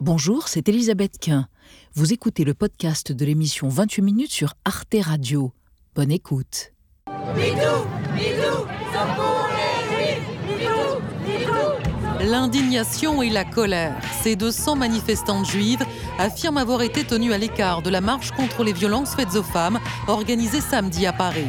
Bonjour, c'est Elisabeth Quint. Vous écoutez le podcast de l'émission 28 minutes sur Arte Radio. Bonne écoute. L'indignation et la colère. Ces 200 manifestantes juives affirment avoir été tenues à l'écart de la marche contre les violences faites aux femmes organisée samedi à Paris.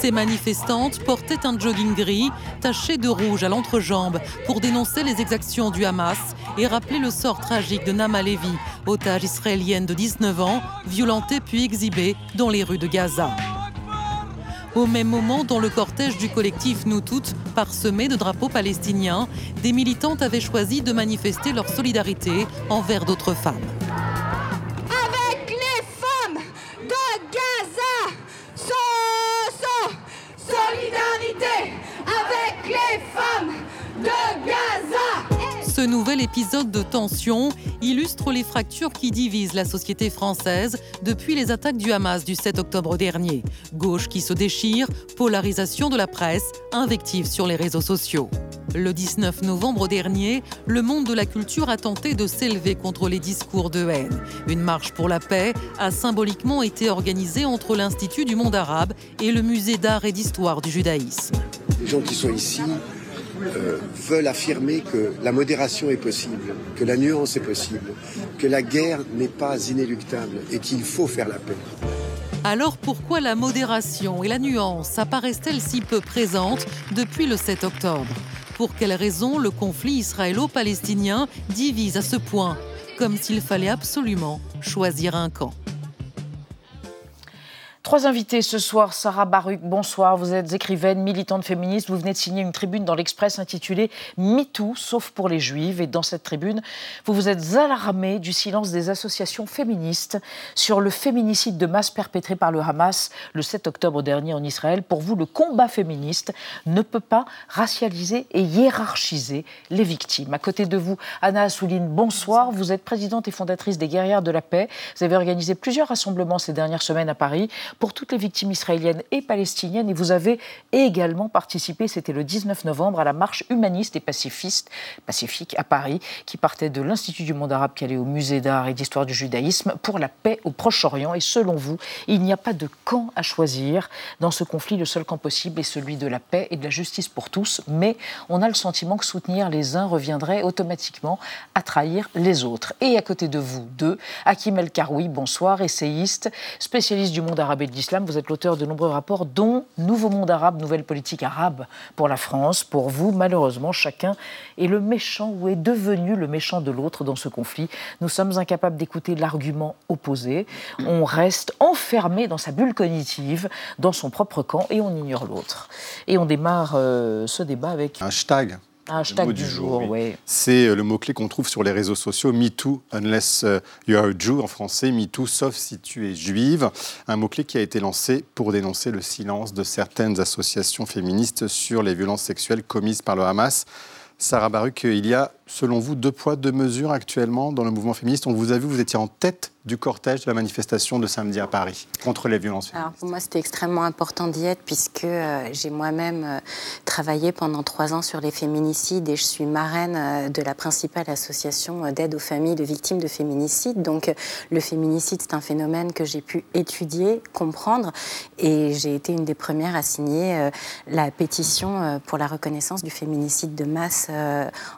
Ces manifestantes portaient un jogging gris taché de rouge à l'entrejambe pour dénoncer les exactions du Hamas et rappeler le sort tragique de Nama Levi, otage israélienne de 19 ans, violentée puis exhibée dans les rues de Gaza. Au même moment, dans le cortège du collectif Nous Toutes, parsemé de drapeaux palestiniens, des militantes avaient choisi de manifester leur solidarité envers d'autres femmes. Nouvel épisode de tension illustre les fractures qui divisent la société française depuis les attaques du Hamas du 7 octobre dernier. Gauche qui se déchire, polarisation de la presse, invective sur les réseaux sociaux. Le 19 novembre dernier, le monde de la culture a tenté de s'élever contre les discours de haine. Une marche pour la paix a symboliquement été organisée entre l'Institut du monde arabe et le Musée d'art et d'histoire du judaïsme. Les gens qui sont ici euh, veulent affirmer que la modération est possible, que la nuance est possible, que la guerre n'est pas inéluctable et qu'il faut faire la paix. Alors pourquoi la modération et la nuance apparaissent-elles si peu présentes depuis le 7 octobre? Pour quelles raisons le conflit israélo-palestinien divise à ce point Comme s'il fallait absolument choisir un camp? Trois invités ce soir. Sarah Baruch, bonsoir. Vous êtes écrivaine, militante féministe. Vous venez de signer une tribune dans l'Express intitulée MeToo, sauf pour les juives. Et dans cette tribune, vous vous êtes alarmée du silence des associations féministes sur le féminicide de masse perpétré par le Hamas le 7 octobre dernier en Israël. Pour vous, le combat féministe ne peut pas racialiser et hiérarchiser les victimes. À côté de vous, Anna Assouline, bonsoir. Vous êtes présidente et fondatrice des Guerrières de la Paix. Vous avez organisé plusieurs rassemblements ces dernières semaines à Paris pour toutes les victimes israéliennes et palestiniennes. Et vous avez également participé, c'était le 19 novembre, à la marche humaniste et pacifiste, pacifique à Paris, qui partait de l'Institut du monde arabe qui allait au Musée d'art et d'histoire du judaïsme pour la paix au Proche-Orient. Et selon vous, il n'y a pas de camp à choisir dans ce conflit. Le seul camp possible est celui de la paix et de la justice pour tous. Mais on a le sentiment que soutenir les uns reviendrait automatiquement à trahir les autres. Et à côté de vous, deux, Hakim El Karoui, bonsoir, essayiste, spécialiste du monde arabe et de l'islam. Vous êtes l'auteur de nombreux rapports, dont Nouveau monde arabe, nouvelle politique arabe pour la France. Pour vous, malheureusement, chacun est le méchant ou est devenu le méchant de l'autre dans ce conflit. Nous sommes incapables d'écouter l'argument opposé. On reste enfermé dans sa bulle cognitive, dans son propre camp, et on ignore l'autre. Et on démarre euh, ce débat avec Un hashtag. Un hashtag mot du, du jour. jour, oui. C'est euh, le mot-clé qu'on trouve sur les réseaux sociaux, MeToo, unless euh, you are a Jew en français, MeToo, sauf si tu es juive. Un mot-clé qui a été lancé pour dénoncer le silence de certaines associations féministes sur les violences sexuelles commises par le Hamas. Sarah Baruch, il y a, selon vous, deux poids, deux mesures actuellement dans le mouvement féministe. On vous a vu, vous étiez en tête du cortège de la manifestation de samedi à Paris contre les violences Alors pour moi, c'était extrêmement important d'y être puisque euh, j'ai moi-même euh, travaillé pendant trois ans sur les féminicides et je suis marraine euh, de la principale association d'aide aux familles de victimes de féminicide. Donc le féminicide, c'est un phénomène que j'ai pu étudier, comprendre et j'ai été une des premières à signer la pétition pour la reconnaissance du féminicide de masse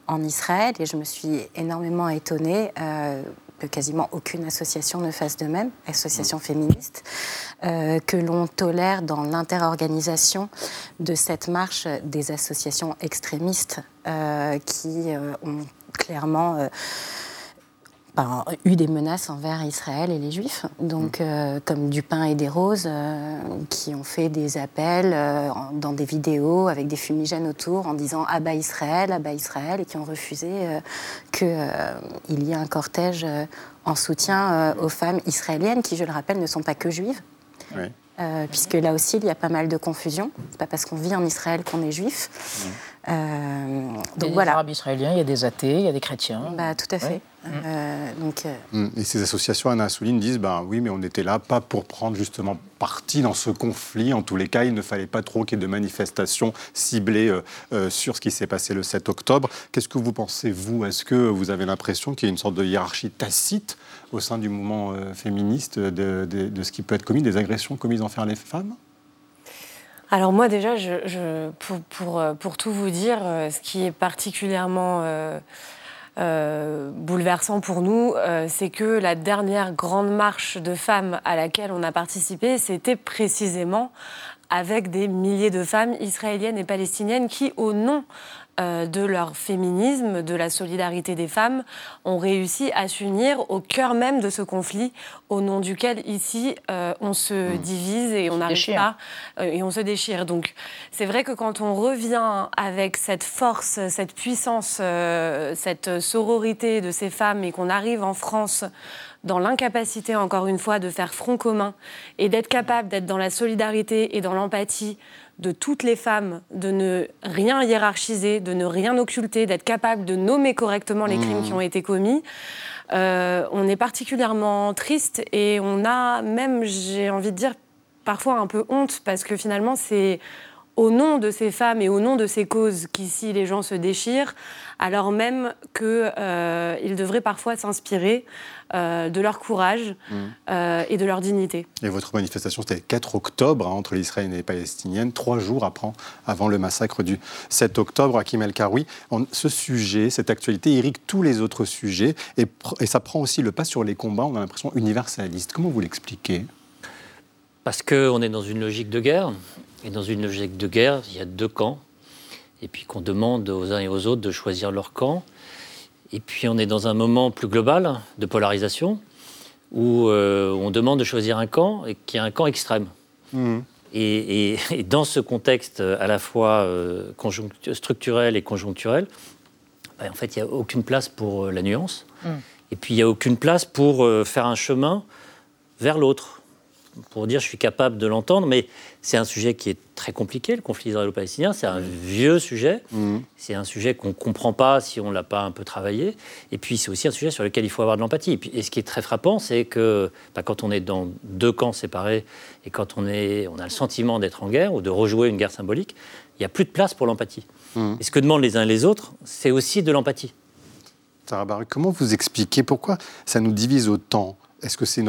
en Israël et je me suis énormément étonnée. euh, que quasiment aucune association ne fasse de même, association féministe, euh, que l'on tolère dans l'interorganisation de cette marche des associations extrémistes euh, qui ont clairement ben, eu des menaces envers Israël et les Juifs, donc euh, comme du pain et des roses, euh, qui ont fait des appels euh, dans des vidéos avec des fumigènes autour en disant ah bah Israël, ah bah Israël, et qui ont refusé qu'il y ait un cortège en soutien aux femmes israéliennes, qui, je le rappelle, ne sont pas que juives. Oui. Euh, puisque là aussi, il y a pas mal de confusion. C'est pas parce qu'on vit en Israël qu'on est juif. Donc il y a des Arabes israéliens, il y a des athées, il y a des chrétiens. Bah, tout à fait. donc, mm. Et ces associations, Anna Assouline, disent ben, oui, mais on était là pas pour prendre justement parti dans ce conflit. En tous les cas, il ne fallait pas trop qu'il y ait de manifestations ciblées sur ce qui s'est passé le 7 octobre. Qu'est-ce que vous pensez, vous? Est-ce que vous avez l'impression qu'il y a une sorte de hiérarchie tacite au sein du mouvement féministe de, de ce qui peut être commis, des agressions commises envers les femmes? Alors moi déjà, je, pour, euh, pour, tout vous dire, euh, ce qui est particulièrement euh, bouleversant pour nous, c'est que la dernière grande marche de femmes à laquelle on a participé, c'était précisément avec des milliers de femmes israéliennes et palestiniennes qui, au nom euh, de leur féminisme, de la solidarité des femmes, ont réussi à s'unir au cœur même de ce conflit, au nom duquel ici euh, on se mmh. divise et on n'arrive pas euh, et on se déchire. Donc c'est vrai que quand on revient avec cette force, cette puissance, cette sororité de ces femmes et qu'on arrive en France dans l'incapacité, encore une fois, de faire front commun et d'être capable d'être dans la solidarité et dans l'empathie de toutes les femmes de ne rien hiérarchiser, de ne rien occulter, d'être capable de nommer correctement les crimes mmh. qui ont été commis. Euh, on est particulièrement triste et on a même, j'ai envie de dire, parfois un peu honte parce que finalement c'est au nom de ces femmes et au nom de ces causes qu'ici les gens se déchirent, alors même qu'ils euh, devraient parfois s'inspirer euh, de leur courage mmh. euh, et de leur dignité. Et votre manifestation, c'était le 4 octobre hein, entre les et les Palestiniennes, trois jours après, avant le massacre du 7 octobre à Kim El-Karoui. Ce sujet, cette actualité irrigue tous les autres sujets et, et ça prend aussi le pas sur les combats, on a l'impression, universalistes. Comment vous l'expliquez? Parce qu'on est dans une logique de guerre et dans une logique de guerre, il y a deux camps. Et puis qu'on demande aux uns et aux autres de choisir leur camp. Et puis on est dans un moment plus global de polarisation où euh, on demande de choisir un camp et qui est un camp extrême. Mmh. Et, dans ce contexte à la fois euh, structurel et conjoncturel, ben, en fait, il n'y a aucune place pour euh, la nuance. Mmh. Et puis, il n'y a aucune place pour faire un chemin vers l'autre pour dire je suis capable de l'entendre, mais c'est un sujet qui est très compliqué, le conflit israélo-palestinien. C'est un vieux sujet. Mmh. C'est un sujet qu'on ne comprend pas si on ne l'a pas un peu travaillé. Et puis, c'est aussi un sujet sur lequel il faut avoir de l'empathie. Et, ce qui est très frappant, c'est que bah, quand on est dans deux camps séparés et quand on, est, on a le sentiment d'être en guerre ou de rejouer une guerre symbolique, il n'y a plus de place pour l'empathie. Mmh. Et ce que demandent les uns et les autres, c'est aussi de l'empathie. Sarah Baruch, comment vous expliquez pourquoi ça nous divise autant est-ce que c'est une,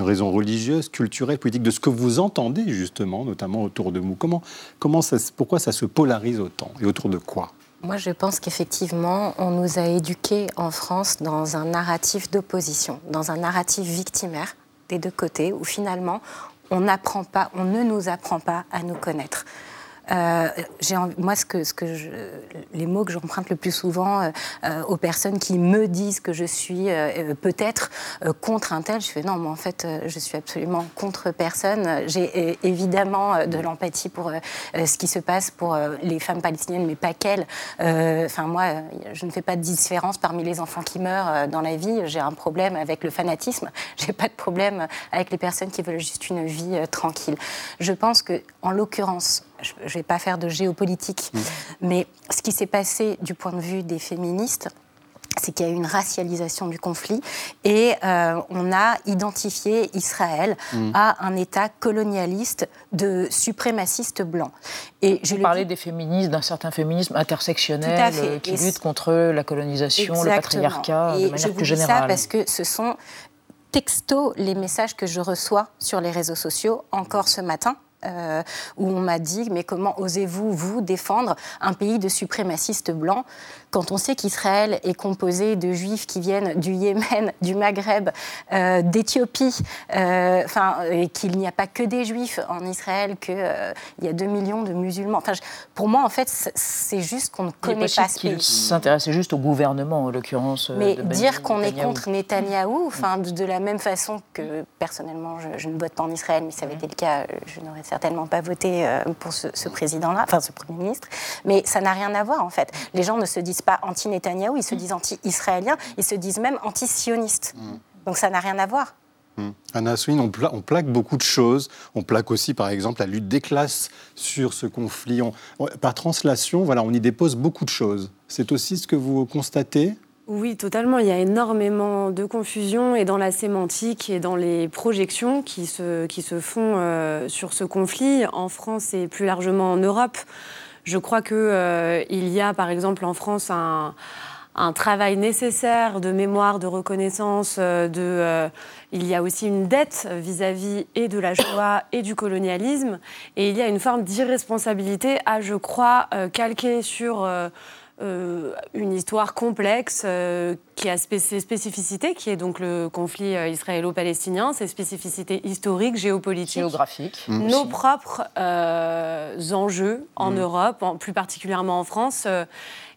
raison religieuse, culturelle, politique, de ce que vous entendez justement, notamment autour de vous? Comment, comment Pourquoi ça se polarise autant et autour de quoi? Moi, je pense qu'effectivement, on nous a éduqués en France dans un narratif d'opposition, dans un narratif victimaire des deux côtés, où finalement, on pas, on ne nous apprend pas à nous connaître. Euh, moi, les mots que j'emprunte le plus souvent euh, euh, aux personnes qui me disent que je suis peut-être contre un tel, je fais non, mais en fait, je suis absolument contre personne. J'ai évidemment de l'empathie pour ce qui se passe pour les femmes palestiniennes, mais pas qu'elles. Enfin, moi, je ne fais pas de différence parmi les enfants qui meurent dans la vie. J'ai un problème avec le fanatisme. J'ai pas de problème avec les personnes qui veulent juste une vie tranquille. Je pense que, en l'occurrence, je ne vais pas faire de géopolitique, mm. mais ce qui s'est passé du point de vue des féministes, c'est qu'il y a eu une racialisation du conflit et euh, on a identifié Israël mm. à un État colonialiste de suprémacistes blancs. Et je parlais des féministes, d'un certain féminisme intersectionnel euh, qui lutte contre la colonisation, le patriarcat, de manière je vous plus générale. Dis ça parce que ce sont texto les messages que je reçois sur les réseaux sociaux encore ce matin euh, où on m'a dit mais comment osez-vous vous défendre un pays de suprémacistes blancs? Quand on sait qu'Israël est composé de juifs qui viennent du Yémen, du Maghreb, euh, d'Éthiopie, euh, enfin et qu'il n'y a pas que des juifs en Israël, qu'il y a 2 millions de musulmans. Enfin, pour moi, en fait, c'est juste qu'on ne connaît pas ce pays. s'intéressait juste au gouvernement, en l'occurrence. Mais dire qu'on est contre Netanyahou, enfin, de, la même façon que personnellement, je, ne vote pas en Israël, mais ça avait été le cas, je n'aurais certainement pas voté euh, pour ce, président-là, enfin ce Premier ministre. Mais ça n'a rien à voir, en fait. Les gens ne se disent pas anti-Netanyahou, ils se disent anti-israéliens, ils se disent même anti-sionistes. Mm. Donc ça n'a rien à voir. Hum. Anna Assouline, on, plaque beaucoup de choses. On plaque aussi, par exemple, la lutte des classes sur ce conflit. par translation, voilà, on y dépose beaucoup de choses. C'est aussi ce que vous constatez? Oui, totalement. Il y a énormément de confusion et dans la sémantique et dans les projections qui se, qui se font euh, sur ce conflit en France et plus largement en Europe. Je crois qu'il euh, y a, par exemple, en France, un, travail nécessaire de mémoire, de reconnaissance, euh, de, euh, il y a aussi une dette vis-à-vis et de la Shoah et du colonialisme, et il y a une forme d'irresponsabilité à, je crois, euh, calquer sur une histoire complexe qui a ses spécificités, qui est donc le conflit israélo-palestinien, ses spécificités historiques, géopolitiques, géographiques, nos propres enjeux en mmh. Europe, plus particulièrement en France.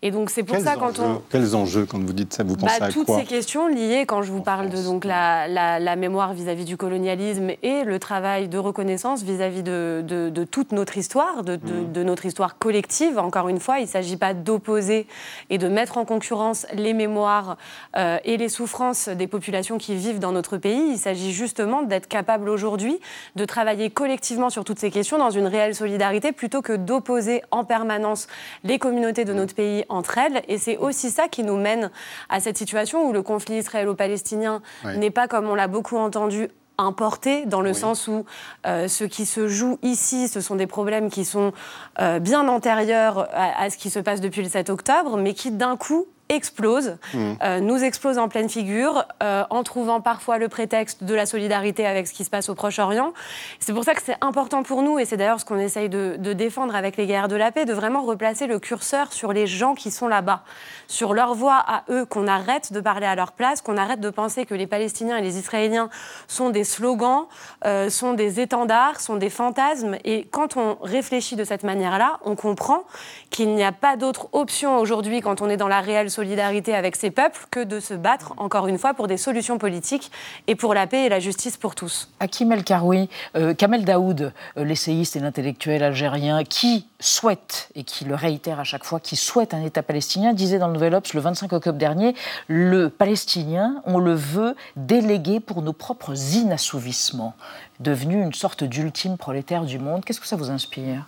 Et donc c'est pour ça quand on quels enjeux quand vous dites ça vous pensez bah, à toutes quoi ces questions liées quand je vous parle de donc la, la, mémoire vis-à-vis du colonialisme et le travail de reconnaissance vis-à-vis de, de, toute notre histoire, de, mmh. de, notre histoire collective. Encore une fois, il ne s'agit pas d'opposer et de mettre en concurrence les mémoires euh, et les souffrances des populations qui vivent dans notre pays. Il s'agit justement d'être capable aujourd'hui de travailler collectivement sur toutes ces questions dans une réelle solidarité plutôt que d'opposer en permanence les communautés de notre pays entre elles. Et c'est aussi ça qui nous mène à cette situation où le conflit israélo-palestinien n'est pas, comme on l'a beaucoup entendu, importé, dans le sens où euh, ce qui se joue ici, ce sont des problèmes qui sont euh, bien antérieurs à, à, ce qui se passe depuis le 7 octobre, mais qui d'un coup explose, mmh. euh, nous explose en pleine figure, euh, en trouvant parfois le prétexte de la solidarité avec ce qui se passe au Proche-Orient. C'est pour ça que c'est important pour nous, et c'est d'ailleurs ce qu'on essaye de, défendre avec les guerres de la paix, de vraiment replacer le curseur sur les gens qui sont là-bas, sur leur voix à eux, qu'on arrête de parler à leur place, qu'on arrête de penser que les Palestiniens et les Israéliens sont des slogans, euh, sont des étendards, sont des fantasmes. Et quand on réfléchit de cette manière-là, on comprend qu'il n'y a pas d'autre option aujourd'hui quand on est dans la réelle solidarité avec ces peuples que de se battre, encore une fois, pour des solutions politiques et pour la paix et la justice pour tous. Hakim El Karoui, euh, Kamel Daoud, euh, l'essayiste et l'intellectuel algérien, qui souhaite, et qui le réitère à chaque fois, qui souhaite un État palestinien, disait dans le Nouvel Obs le 25 octobre dernier, le palestinien, on le veut délégué pour nos propres inassouvissements, devenu une sorte d'ultime prolétaire du monde. Qu'est-ce que ça vous inspire?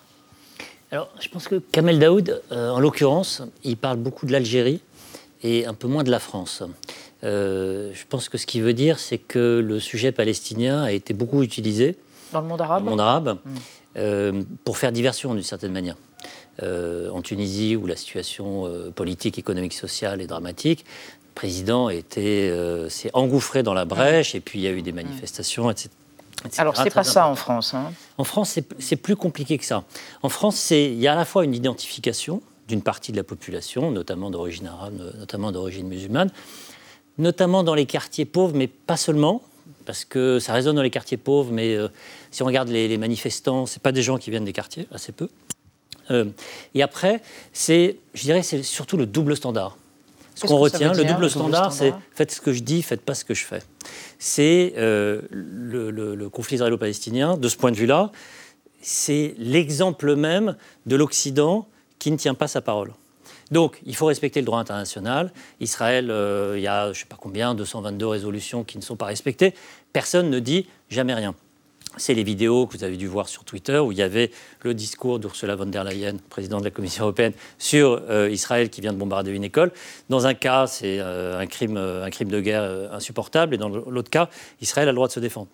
Alors, je pense que Kamel Daoud, euh, en l'occurrence, il parle beaucoup de l'Algérie, et un peu moins de la France. Euh, je pense que ce qu'il veut dire, c'est que le sujet palestinien a été beaucoup utilisé dans le monde arabe, monde arabe hmm. euh, pour faire diversion d'une certaine manière. Euh, en Tunisie, où la situation politique, économique, sociale est dramatique, le président s'est engouffré dans la brèche, et puis il y a eu des manifestations, etc. Alors, c'est pas ça en France. Hein. En France, c'est plus compliqué que ça. En France, il y a à la fois une identification d'une partie de la population, notamment d'origine arabe, notamment d'origine musulmane, notamment dans les quartiers pauvres, mais pas seulement, parce que ça résonne dans les quartiers pauvres, mais euh, si on regarde les, manifestants, ce pas des gens qui viennent des quartiers, assez peu. Euh, et après, c'est, je dirais, c'est surtout le double standard. Ce qu'on retient, le double standard, c'est faites ce que je dis, faites pas ce que je fais. C'est euh, le, le, conflit israélo-palestinien, de ce point de vue-là, c'est l'exemple même de l'Occident qui ne tient pas sa parole. Donc, il faut respecter le droit international. Israël, euh, il y a, je ne sais pas combien, 222 résolutions qui ne sont pas respectées. Personne ne dit jamais rien. C'est les vidéos que vous avez dû voir sur Twitter où il y avait le discours d'Ursula von der Leyen, présidente de la Commission européenne, sur euh, Israël qui vient de bombarder une école. Dans un cas, c'est euh, un, crime, un crime de guerre insupportable, et dans l'autre cas, Israël a le droit de se défendre.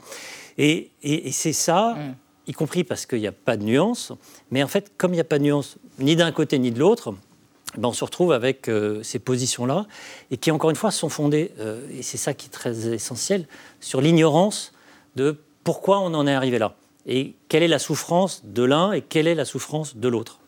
Et, c'est ça. Mm y compris parce qu'il n'y a pas de nuance. Mais en fait, comme il n'y a pas de nuance ni d'un côté ni de l'autre, ben on se retrouve avec euh, ces positions-là, et qui, encore une fois, sont fondées, euh, et c'est ça qui est très essentiel, sur l'ignorance de pourquoi on en est arrivé là, et quelle est la souffrance de l'un et quelle est la souffrance de l'autre.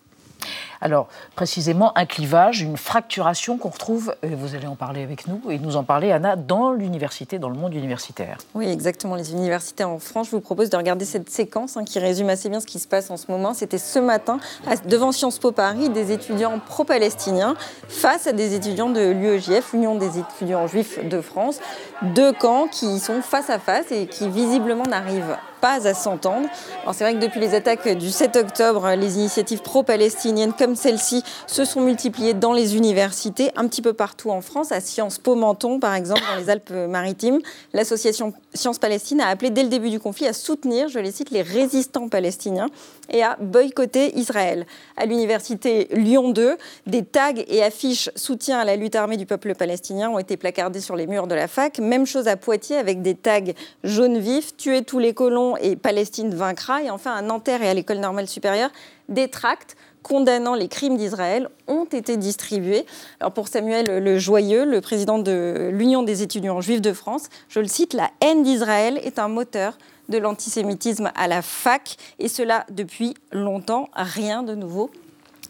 Alors, précisément, un clivage, une fracturation qu'on retrouve, et vous allez en parler avec nous, et nous en parler, Anna, dans l'université, dans le monde universitaire. Oui, exactement. Les universités en France, je vous propose de regarder cette séquence hein, qui résume assez bien ce qui se passe en ce moment. C'était ce matin, devant Sciences Po Paris, des étudiants pro-palestiniens face à des étudiants de l'UEJF, Union des étudiants juifs de France. Deux camps qui sont face à face et qui visiblement n'arrivent pas à s'entendre. Alors c'est vrai que depuis les attaques du 7 octobre, les initiatives pro-palestiniennes comme comme celle-ci se sont multipliées dans les universités, un petit peu partout en France, à Sciences Po Menton par exemple, dans les Alpes-Maritimes. L'association Sciences Palestine a appelé dès le début du conflit à soutenir, je les cite, les résistants palestiniens et à boycotter Israël. À l'université Lyon 2, des tags et affiches soutien à la lutte armée du peuple palestinien ont été placardés sur les murs de la fac. Même chose à Poitiers avec des tags jaune vif, tuer tous les colons et Palestine vaincra. Et enfin à Nanterre et à l'école normale supérieure, des tracts condamnant les crimes d'Israël ont été distribués. Pour Samuel Le Joyeux, le président de l'Union des étudiants juifs de France, je le cite, la haine d'Israël est un moteur de l'antisémitisme à la fac, et cela depuis longtemps, rien de nouveau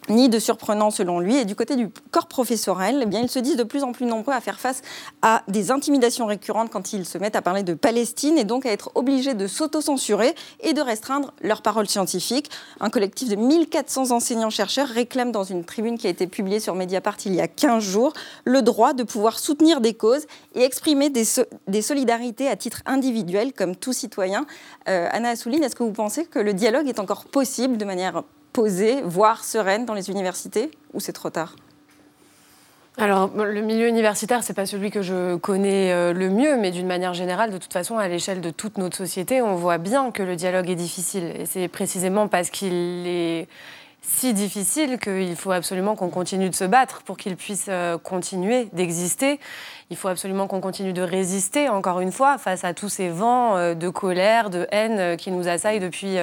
ni de surprenant selon lui. Et du côté du corps professorel, eh bien, ils se disent de plus en plus nombreux à faire face à des intimidations récurrentes quand ils se mettent à parler de Palestine et donc à être obligés de s'auto-censurer et de restreindre leurs paroles scientifiques. Un collectif de 1400 enseignants-chercheurs réclame dans une tribune qui a été publiée sur Mediapart il y a 15 jours le droit de pouvoir soutenir des causes et exprimer des, solidarités à titre individuel comme tout citoyen. Euh, Anna Assouline, est-ce que vous pensez que le dialogue est encore possible de manière voire sereine dans les universités ou c'est trop tard? Alors, le milieu universitaire, c'est pas celui que je connais euh, le mieux, mais d'une manière générale, de toute façon, à l'échelle de toute notre société, on voit bien que le dialogue est difficile. Et c'est précisément parce qu'il est si difficile qu'il faut absolument qu'on continue de se battre pour qu'il puisse euh, continuer d'exister. Il faut absolument qu'on continue de résister, encore une fois, face à tous ces vents euh, de colère, de haine qui nous assaillent depuis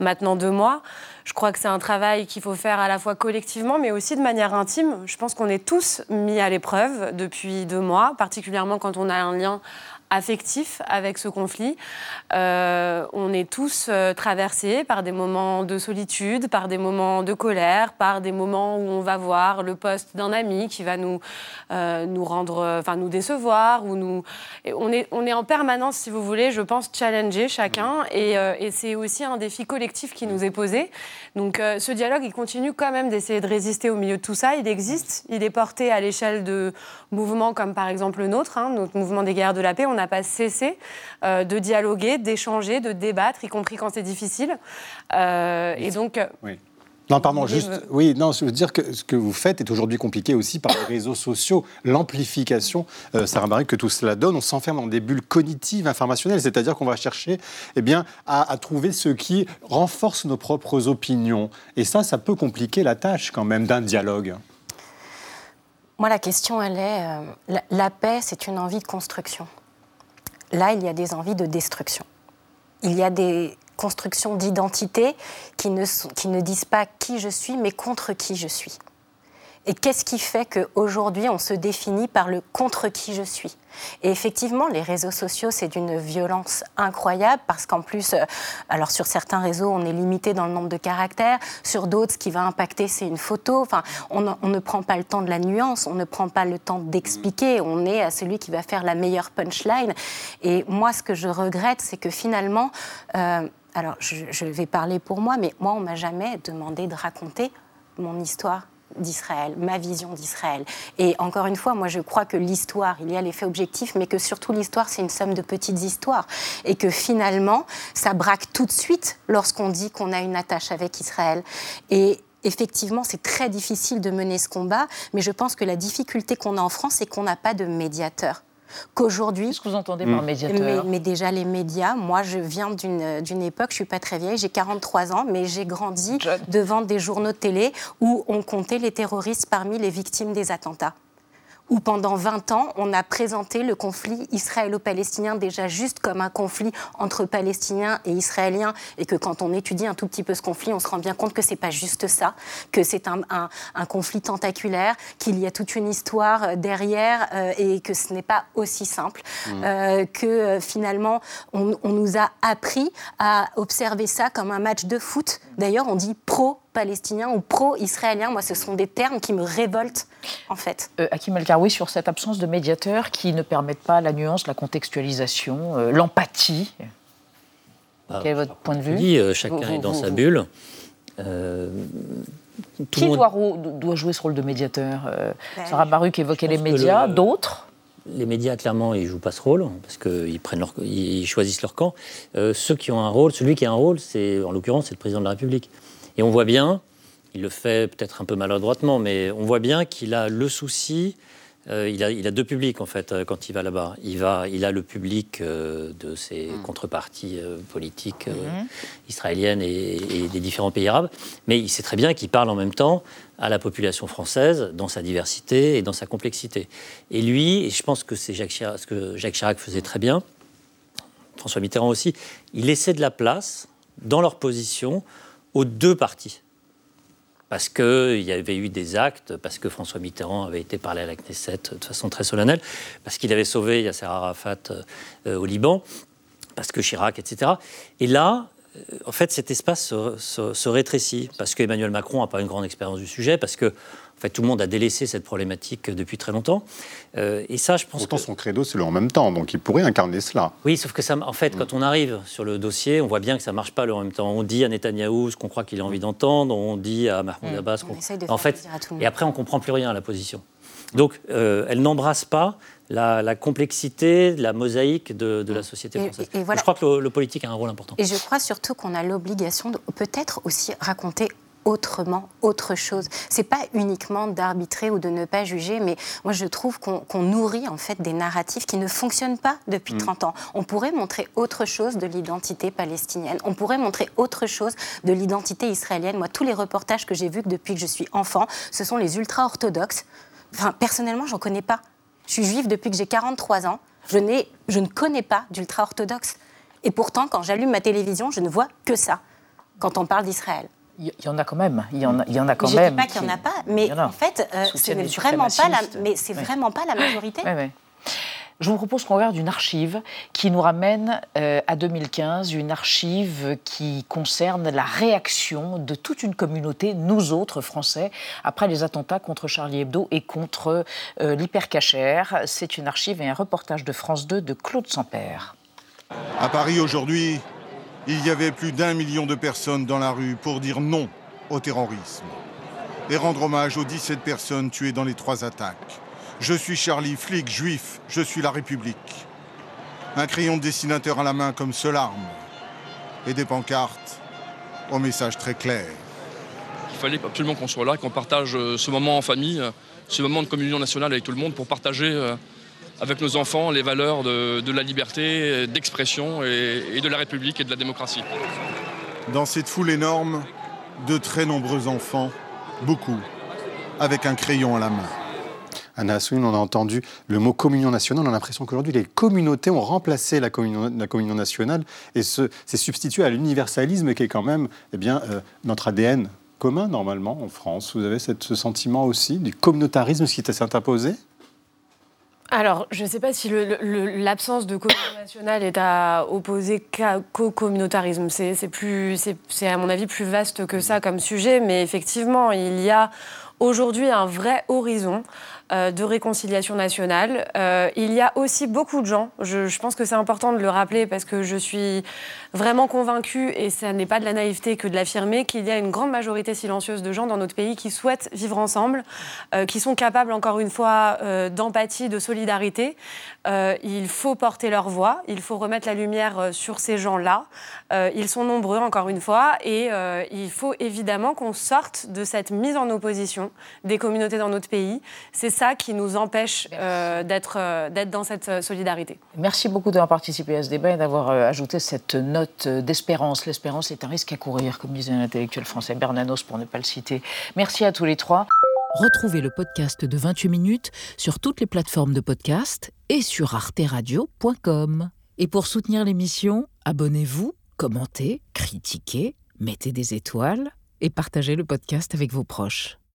maintenant deux mois. Je crois que c'est un travail qu'il faut faire à la fois collectivement, mais aussi de manière intime. Je pense qu'on est tous mis à l'épreuve depuis deux mois, particulièrement quand on a un lien affectif avec ce conflit. Euh, on est tous euh, traversés par des moments de solitude, par des moments de colère, par des moments où on va voir le poste d'un ami qui va nous, euh, nous rendre, enfin nous décevoir, ou nous. on est, on est en permanence, si vous voulez, je pense, challenger chacun, et, et c'est aussi un défi collectif qui nous est posé. Donc ce dialogue, il continue quand même d'essayer de résister au milieu de tout ça. Il existe, il est porté à l'échelle de mouvements comme par exemple le nôtre, hein, notre mouvement des guerres de la paix. On n'a pas cessé euh, de dialoguer, d'échanger, de débattre, y compris quand c'est difficile. Euh, et donc. Euh, oui. Non, pardon, juste, oui, non, je veux dire que ce que vous faites est aujourd'hui compliqué aussi par les réseaux sociaux, l'amplification, euh, Sarah Marie, que tout cela donne. On s'enferme dans des bulles cognitives, informationnelles, c'est-à-dire qu'on va chercher eh bien, à, trouver ce qui renforce nos propres opinions. Et ça, ça peut compliquer la tâche quand même d'un dialogue. Moi, la question, elle est, la paix, c'est une envie de construction. Là, il y a des envies de destruction. Il y a des constructions d'identité qui ne, qui ne disent pas qui je suis, mais contre qui je suis. Et qu'est-ce qui fait qu'aujourd'hui, on se définit par le contre qui je suis? Et effectivement, les réseaux sociaux, c'est d'une violence incroyable parce qu'en plus, euh, alors sur certains réseaux, on est limité dans le nombre de caractères. Sur d'autres, ce qui va impacter, c'est une photo. Enfin, on, ne prend pas le temps de la nuance, on ne prend pas le temps d'expliquer. On est à celui qui va faire la meilleure punchline. Et moi, ce que je regrette, c'est que finalement, euh, alors je, vais parler pour moi, mais moi, on m'a jamais demandé de raconter mon histoire d'Israël, ma vision d'Israël. Et encore une fois, moi je crois que l'histoire, il y a l'effet objectif, mais que surtout l'histoire, c'est une somme de petites histoires. Et que finalement, ça braque tout de suite lorsqu'on dit qu'on a une attache avec Israël. Et effectivement, c'est très difficile de mener ce combat, mais je pense que la difficulté qu'on a en France, c'est qu'on n'a pas de médiateur qu'aujourd'hui. Qu'est-ce que vous entendez par hmm. médiateur mais, déjà, les médias, moi, je viens d'une époque, je ne suis pas très vieille, j'ai 43 ans, mais j'ai grandi devant des journaux de télé où on comptait les terroristes parmi les victimes des attentats où pendant 20 ans, on a présenté le conflit israélo-palestinien déjà juste comme un conflit entre Palestiniens et Israéliens, et que quand on étudie un tout petit peu ce conflit, on se rend bien compte que c'est pas juste ça, que c'est un, un, conflit tentaculaire, qu'il y a toute une histoire euh, derrière, euh, et que ce n'est pas aussi simple, mmh. euh, que finalement, on, on nous a appris à observer ça comme un match de foot. D'ailleurs, on dit pro palestinien ou pro-israélien. Moi, ce sont des termes qui me révoltent, en fait. Euh, Hakim El sur cette absence de médiateurs qui ne permettent pas la nuance, la contextualisation, euh, l'empathie. Bah, Quel est votre point de vue dit, euh, Chacun est dans sa bulle. qui doit, doit, jouer ce rôle de médiateur ben, Sarah Baruch évoquait les médias, d'autres les médias, clairement, ils jouent pas ce rôle parce qu'ils prennent leur, ils choisissent leur camp. ceux qui ont un rôle, celui qui a un rôle, c'est en l'occurrence, c'est le président de la République. Et on voit bien Il le fait peut-être un peu maladroitement, mais on voit bien qu'il a le souci euh, il, a, deux publics en fait euh, quand il va là-bas. Il, va, il a le public euh, de ses hmm. contreparties politiques hmm. israéliennes et, des différents pays arabes, mais il sait très bien qu'il parle en même temps à la population française dans sa diversité et dans sa complexité. Et lui, et je pense que c'est Jacques ce que Jacques Chirac faisait très bien, François Mitterrand aussi, il laissait de la place dans leur position aux deux partis parce qu'il y avait eu des actes, parce que François Mitterrand avait été parlé à la Knesset de façon très solennelle, parce qu'il avait sauvé Yasser Arafat euh, au Liban, parce que Chirac, etc. Et là, euh, en fait, cet espace se, rétrécit, parce qu'Emmanuel Macron n'a pas une grande expérience du sujet, parce que en fait, tout le monde a délaissé cette problématique depuis très longtemps. Euh, et ça, je pense Pourtant, son credo, c'est le en même temps, donc il pourrait incarner cela. Oui, sauf que ça, en fait, quand on arrive sur le dossier, on voit bien que ça ne marche pas le en même temps. On dit à Netanyahou ce qu'on croit qu'il a envie d'entendre, on dit à Mahmoud mm. Abbas qu'on... En fait, et après, on comprend plus rien à la position. Donc, euh, elle n'embrasse pas la, complexité, la mosaïque de, la société française. Je crois que le, le, politique a un rôle important. Et je crois surtout qu'on a l'obligation de peut-être aussi raconter autrement, autre chose. C'est pas uniquement d'arbitrer ou de ne pas juger, mais moi je trouve qu'on nourrit en fait des narratifs qui ne fonctionnent pas depuis 30 mm. ans. On pourrait montrer autre chose de l'identité palestinienne. On pourrait montrer autre chose de l'identité israélienne. Moi, tous les reportages que j'ai vus depuis que je suis enfant, ce sont les ultra-orthodoxes. Enfin, personnellement, j'en connais pas. Je suis juive depuis que j'ai 43 ans. Je, je ne connais pas d'ultra-orthodoxes. Et pourtant, quand j'allume ma télévision, je ne vois que ça quand on parle d'Israël. Il y en a quand même. Il y en a, il y en a quand je même. Je ne dis pas qu'il n'y en a pas, mais en, fait, euh, c'est vraiment pas la, mais c'est vraiment pas la majorité. Je vous propose qu'on regarde une archive qui nous ramène euh, à 2015, une archive qui concerne la réaction de toute une communauté, nous autres Français, après les attentats contre Charlie Hebdo et contre euh, l'hypercachère. C'est une archive et un reportage de France 2 de Claude Sampère. À Paris aujourd'hui, il y avait plus d'un million de personnes dans la rue pour dire non au terrorisme et rendre hommage aux 17 personnes tuées dans les trois attaques. Je suis Charlie, flic, juif, je suis la République. Un crayon de dessinateur à la main comme seule arme et des pancartes au message très clair. Il fallait absolument qu'on soit là, qu'on partage euh, ce moment en famille, euh, ce moment de communion nationale avec tout le monde pour partager euh, avec nos enfants les valeurs de, la liberté, d'expression et, de la République et de la démocratie. Dans cette foule énorme, de très nombreux enfants, beaucoup, avec un crayon à la main. Anna Assoun, on a entendu le mot communion nationale. On a l'impression qu'aujourd'hui, les communautés ont remplacé la communion, la communion nationale et s'est substitué à l'universalisme qui est quand même eh bien, euh, notre ADN commun normalement en France. Vous avez ce sentiment aussi du communautarisme qui s'est imposé? Alors, je ne sais pas si l'absence de communauté nationale est à opposer qu'au communautarisme. C'est à mon avis plus vaste que ça comme sujet, mais effectivement, il y a aujourd'hui un vrai horizon de réconciliation nationale. Euh, il y a aussi beaucoup de gens, je, pense que c'est important de le rappeler parce que je suis vraiment convaincue, et ce n'est pas de la naïveté que de l'affirmer, qu'il y a une grande majorité silencieuse de gens dans notre pays qui souhaitent vivre ensemble, euh, qui sont capables, encore une fois, d'empathie, de solidarité. il faut porter leur voix, il faut remettre la lumière sur ces gens-là. ils sont nombreux, encore une fois, et il faut évidemment qu'on sorte de cette mise en opposition des communautés dans notre pays. Ça qui nous empêche euh, euh, d'être dans cette euh, solidarité. Merci beaucoup d'avoir participé à ce débat et d'avoir ajouté cette note d'espérance. L'espérance est un risque à courir, comme disait un intellectuel français, Bernanos, pour ne pas le citer. Merci à tous les trois. Retrouvez le podcast de 28 minutes sur toutes les plateformes de podcast et sur arteradio.com. Et pour soutenir l'émission, abonnez-vous, commentez, critiquez, mettez des étoiles et partagez le podcast avec vos proches.